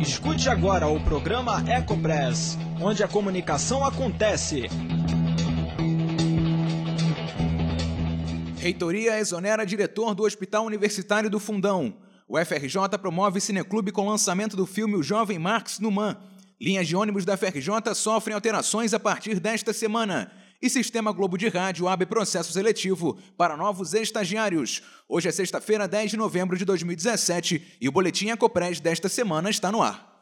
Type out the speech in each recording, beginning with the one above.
Escute agora o programa Ecopress, onde a comunicação acontece. Reitoria exonera diretor do Hospital Universitário do Fundão. O FRJ promove cineclube com lançamento do filme O Jovem Marx no MAN. Linhas de ônibus da FRJ sofrem alterações a partir desta semana. E Sistema Globo de Rádio abre processo seletivo para novos estagiários. Hoje é sexta-feira, 10 de novembro de 2017 e o Boletim Ecopres desta semana está no ar.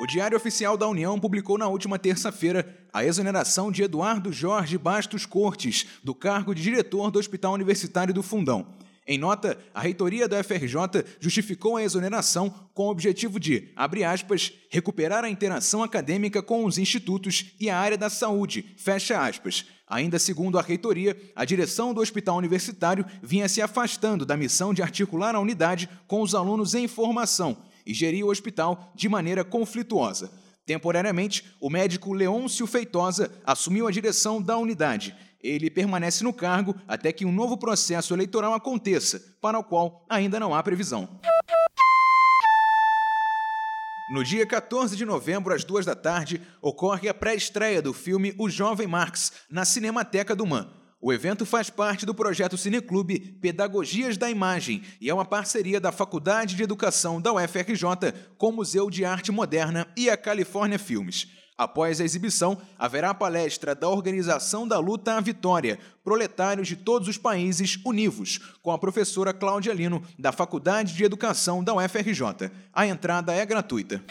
O Diário Oficial da União publicou na última terça-feira a exoneração de Eduardo Jorge Bastos Cortes do cargo de diretor do Hospital Universitário do Fundão. Em nota, a reitoria da FRJ justificou a exoneração com o objetivo de, abre aspas, recuperar a interação acadêmica com os institutos e a área da saúde, fecha aspas. Ainda segundo a reitoria, a direção do hospital universitário vinha se afastando da missão de articular a unidade com os alunos em formação e gerir o hospital de maneira conflituosa. Temporariamente, o médico Leôncio Feitosa assumiu a direção da unidade ele permanece no cargo até que um novo processo eleitoral aconteça, para o qual ainda não há previsão. No dia 14 de novembro, às duas da tarde, ocorre a pré-estreia do filme O Jovem Marx, na Cinemateca do MAN. O evento faz parte do projeto Cineclube Pedagogias da Imagem e é uma parceria da Faculdade de Educação da UFRJ com o Museu de Arte Moderna e a Califórnia Filmes. Após a exibição, haverá a palestra da Organização da Luta à Vitória, Proletários de Todos os Países Univos, com a professora Cláudia Lino, da Faculdade de Educação da UFRJ. A entrada é gratuita.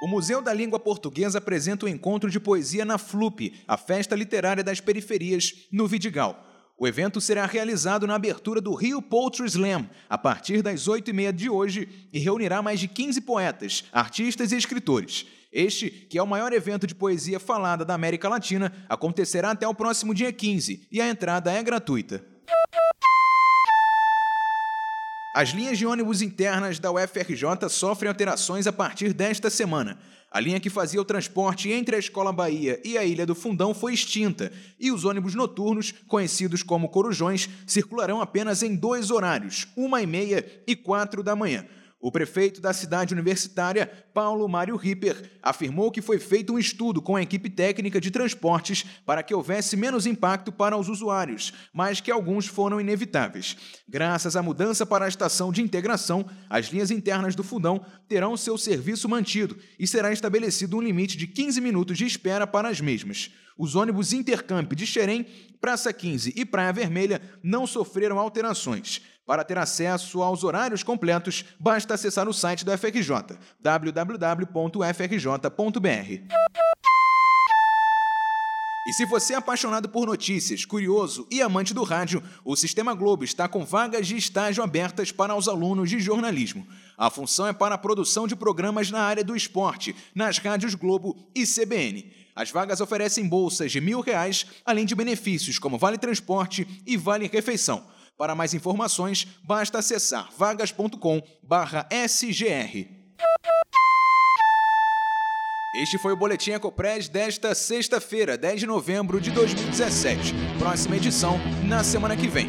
O Museu da Língua Portuguesa apresenta o encontro de poesia na FLUP, a festa literária das periferias, no Vidigal. O evento será realizado na abertura do Rio Poetry Slam, a partir das 8h30 de hoje, e reunirá mais de 15 poetas, artistas e escritores. Este, que é o maior evento de poesia falada da América Latina, acontecerá até o próximo dia 15 e a entrada é gratuita. As linhas de ônibus internas da UFRJ sofrem alterações a partir desta semana. A linha que fazia o transporte entre a Escola Bahia e a Ilha do Fundão foi extinta, e os ônibus noturnos, conhecidos como corujões, circularão apenas em dois horários, uma e meia e quatro da manhã. O prefeito da cidade universitária, Paulo Mário Ripper, afirmou que foi feito um estudo com a equipe técnica de transportes para que houvesse menos impacto para os usuários, mas que alguns foram inevitáveis. Graças à mudança para a estação de integração, as linhas internas do Fundão terão seu serviço mantido e será estabelecido um limite de 15 minutos de espera para as mesmas. Os ônibus Intercamp de Xerém, Praça 15 e Praia Vermelha não sofreram alterações. Para ter acesso aos horários completos, basta acessar o site do FRJ, www.frj.br. E se você é apaixonado por notícias, curioso e amante do rádio, o Sistema Globo está com vagas de estágio abertas para os alunos de jornalismo. A função é para a produção de programas na área do esporte, nas rádios Globo e CBN. As vagas oferecem bolsas de mil reais, além de benefícios como vale transporte e vale refeição. Para mais informações, basta acessar vagas.com/sgr. Este foi o Boletim Ecopres desta sexta-feira, 10 de novembro de 2017. Próxima edição na semana que vem.